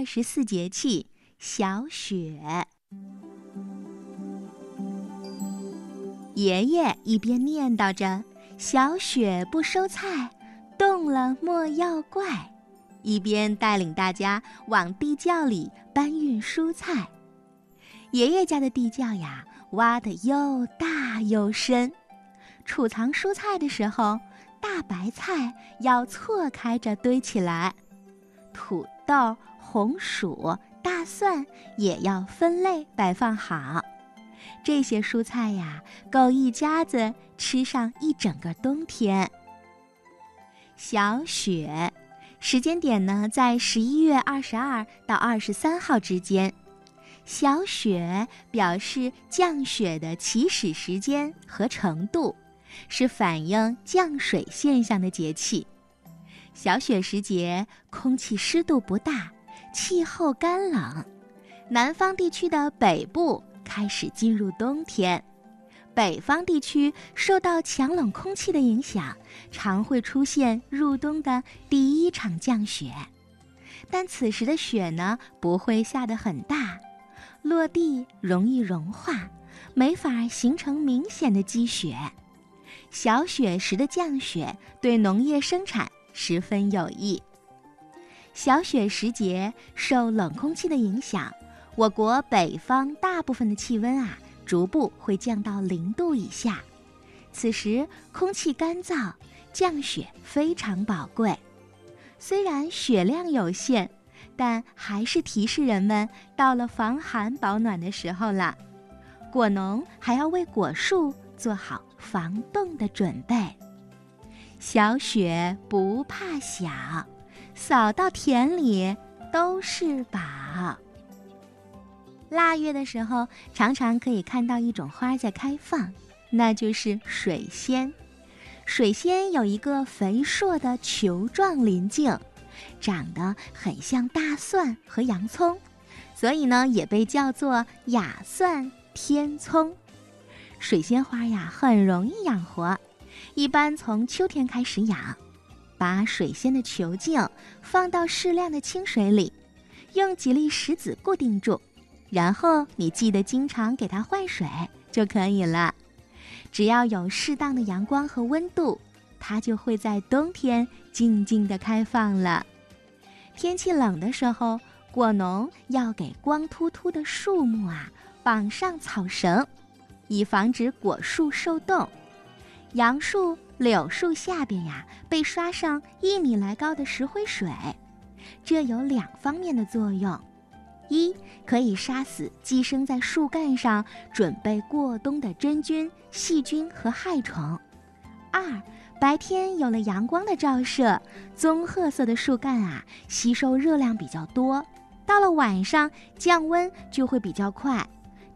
二十四节气小雪。爷爷一边念叨着“小雪不收菜，动了莫要怪”，一边带领大家往地窖里搬运蔬菜。爷爷家的地窖呀，挖得又大又深，储藏蔬菜的时候，大白菜要错开着堆起来，土豆、红薯、大蒜也要分类摆放好。这些蔬菜呀，够一家子吃上一整个冬天。小雪，时间点呢，在十一月二十二到二十三号之间。小雪表示降雪的起始时间和程度，是反映降水现象的节气。小雪时节，空气湿度不大，气候干冷，南方地区的北部。开始进入冬天，北方地区受到强冷空气的影响，常会出现入冬的第一场降雪。但此时的雪呢，不会下得很大，落地容易融化，没法形成明显的积雪。小雪时的降雪对农业生产十分有益。小雪时节受冷空气的影响。我国北方大部分的气温啊，逐步会降到零度以下。此时空气干燥，降雪非常宝贵。虽然雪量有限，但还是提示人们到了防寒保暖的时候了。果农还要为果树做好防冻的准备。小雪不怕小，扫到田里都是宝。腊月的时候，常常可以看到一种花在开放，那就是水仙。水仙有一个肥硕的球状鳞茎，长得很像大蒜和洋葱，所以呢也被叫做雅蒜天葱。水仙花呀很容易养活，一般从秋天开始养，把水仙的球茎放到适量的清水里，用几粒石子固定住。然后你记得经常给它换水就可以了。只要有适当的阳光和温度，它就会在冬天静静的开放了。天气冷的时候，果农要给光秃秃的树木啊绑上草绳，以防止果树受冻。杨树、柳树下边呀被刷上一米来高的石灰水，这有两方面的作用。一可以杀死寄生在树干上准备过冬的真菌、细菌和害虫；二白天有了阳光的照射，棕褐色的树干啊吸收热量比较多，到了晚上降温就会比较快。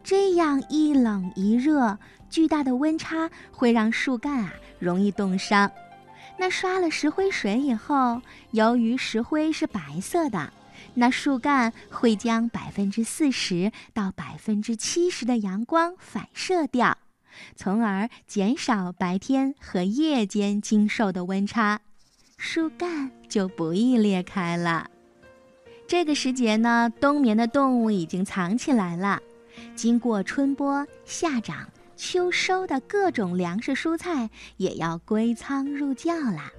这样一冷一热，巨大的温差会让树干啊容易冻伤。那刷了石灰水以后，由于石灰是白色的。那树干会将百分之四十到百分之七十的阳光反射掉，从而减少白天和夜间经受的温差，树干就不易裂开了。这个时节呢，冬眠的动物已经藏起来了，经过春播、夏长、秋收的各种粮食蔬菜也要归仓入窖啦。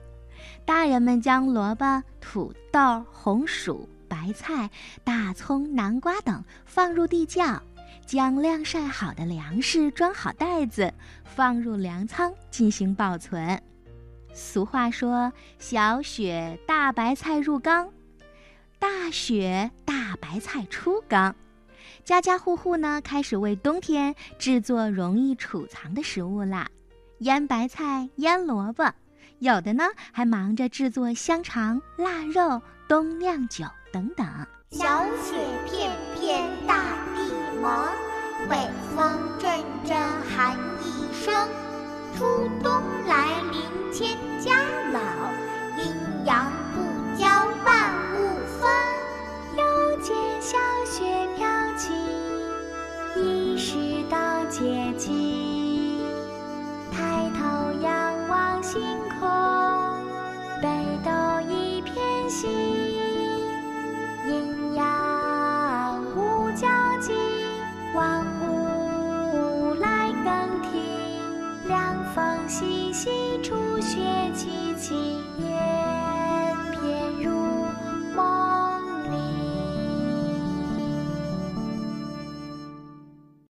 大人们将萝卜、土豆、红薯。白菜、大葱、南瓜等放入地窖，将晾晒好的粮食装好袋子，放入粮仓进行保存。俗话说：“小雪大白菜入缸，大雪大白菜出缸。”家家户户呢开始为冬天制作容易储藏的食物啦，腌白菜、腌萝卜，有的呢还忙着制作香肠、腊肉、冬酿酒。等等，小雪片片大地萌，北风阵阵寒意生。初冬来临千